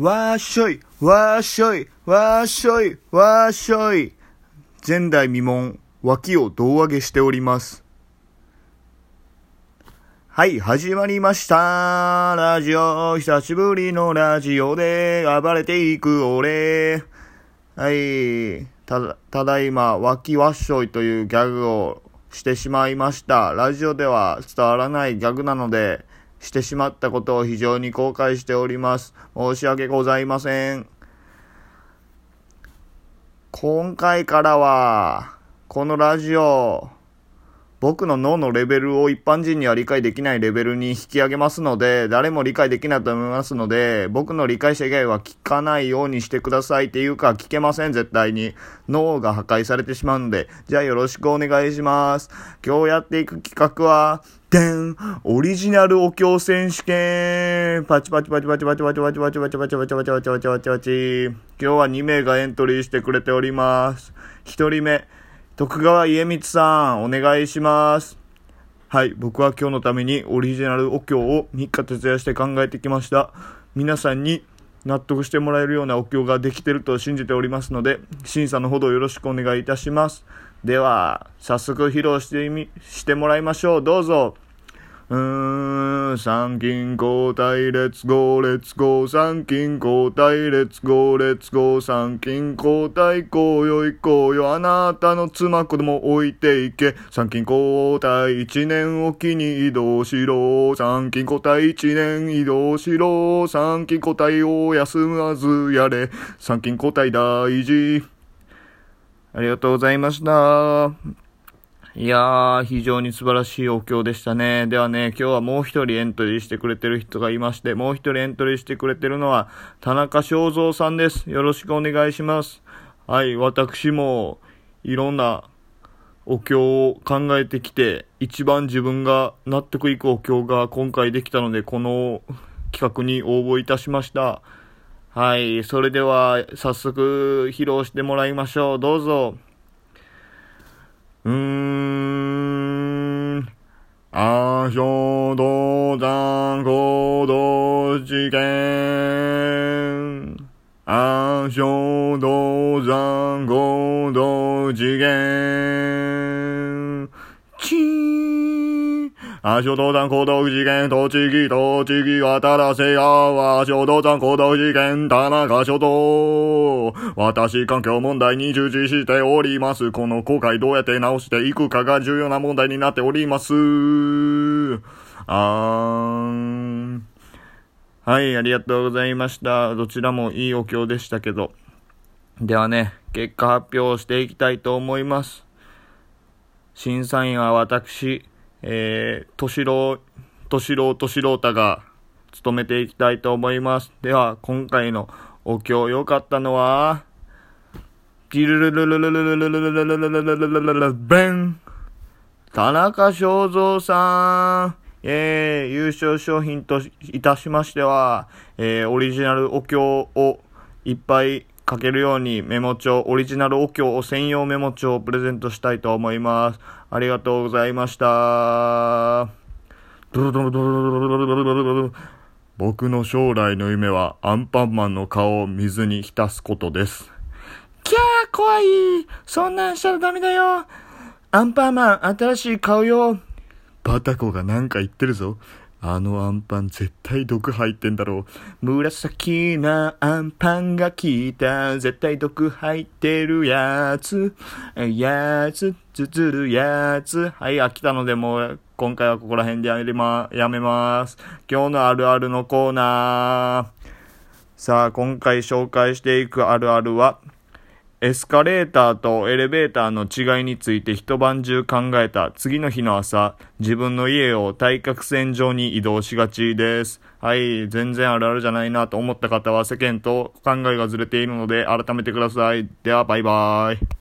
わーしょい、わーしょい、わーしょい、わーしょい。前代未聞、脇を胴上げしております。はい、始まりました。ラジオ、久しぶりのラジオで暴れていく俺。はい、ただ、ただいま、脇わっしょいというギャグをしてしまいました。ラジオでは伝わらないギャグなので、してしまったことを非常に後悔しております。申し訳ございません。今回からは、このラジオ、僕の脳のレベルを一般人には理解できないレベルに引き上げますので、誰も理解できないと思いますので、僕の理解者以外は聞かないようにしてくださいっていうか、聞けません、絶対に。脳が破壊されてしまうので、じゃあよろしくお願いします。今日やっていく企画は、でんオリジナルお経選手権パチパチパチパチパチパチパチパチパチパチパチパチパチパチパチパチ今日は2名がエントリーしてくれております。1人目、徳川家光さん、お願いします。はい、僕は今日のためにオリジナルお経を3日徹夜して考えてきました。皆さんに納得してもらえるようなお経ができてると信じておりますので、審査のほどよろしくお願いいたします。では、早速披露してみ、してもらいましょう。どうぞ。うーん、参勤交代、レッツゴー、レッツゴー、参勤交代、レッツゴー、レッツゴー、参勤交代、こうよ行こうよ、あなたの妻子供置いていけ、参勤交代、一年おきに移動しろ、参勤交代、一年移動しろ、参勤交代を休まずやれ、参勤交代大事。ありがとうございました。いやー、非常に素晴らしいお経でしたね。ではね、今日はもう一人エントリーしてくれてる人がいまして、もう一人エントリーしてくれてるのは、田中正造さんです。よろしくお願いします。はい、私も、いろんなお経を考えてきて、一番自分が納得いくお経が今回できたので、この企画に応募いたしました。はい、それでは、早速、披露してもらいましょう。どうぞ。うーん。あしょどざんこど事件。あしょどざんこど事件。ちーん。あしょどざんこど事件、栃木、栃木、渡らせやわ、しょどざんこど事件、田中書道。私、環境問題に従事しております。この後悔どうやって直していくかが重要な問題になっております。あーん。はい、ありがとうございました。どちらもいいお経でしたけど。ではね、結果発表していきたいと思います。審査員は私、えー、としろう、としろうとしろうたが務めていきたいと思います。では、今回のお経良かったのは、ギルルルルルルルルルルルルルルルルルルベン田中正造さんえー、優勝商品といたしましては、えー、オリジナルお経をいっぱい書けるようにメモ帳、オリジナルお経を専用メモ帳をプレゼントしたいと思います。ありがとうございました。僕の将来の夢はアンパンマンの顔を水に浸すことです。キャー怖いそんなんしたらダメだよアンパンマン新しい顔よバタコがなんか言ってるぞ。あのアンパン絶対毒入ってんだろう。紫なアンパンが来た。絶対毒入ってるやつ。やつ、つつるやつ。はい、飽きたのでもう今回はここら辺でやめま、やめます。今日のあるあるのコーナー。さあ、今回紹介していくあるあるは、エスカレーターとエレベーターの違いについて一晩中考えた次の日の朝、自分の家を対角線上に移動しがちです。はい、全然あるあるじゃないなと思った方は世間と考えがずれているので改めてください。では、バイバーイ。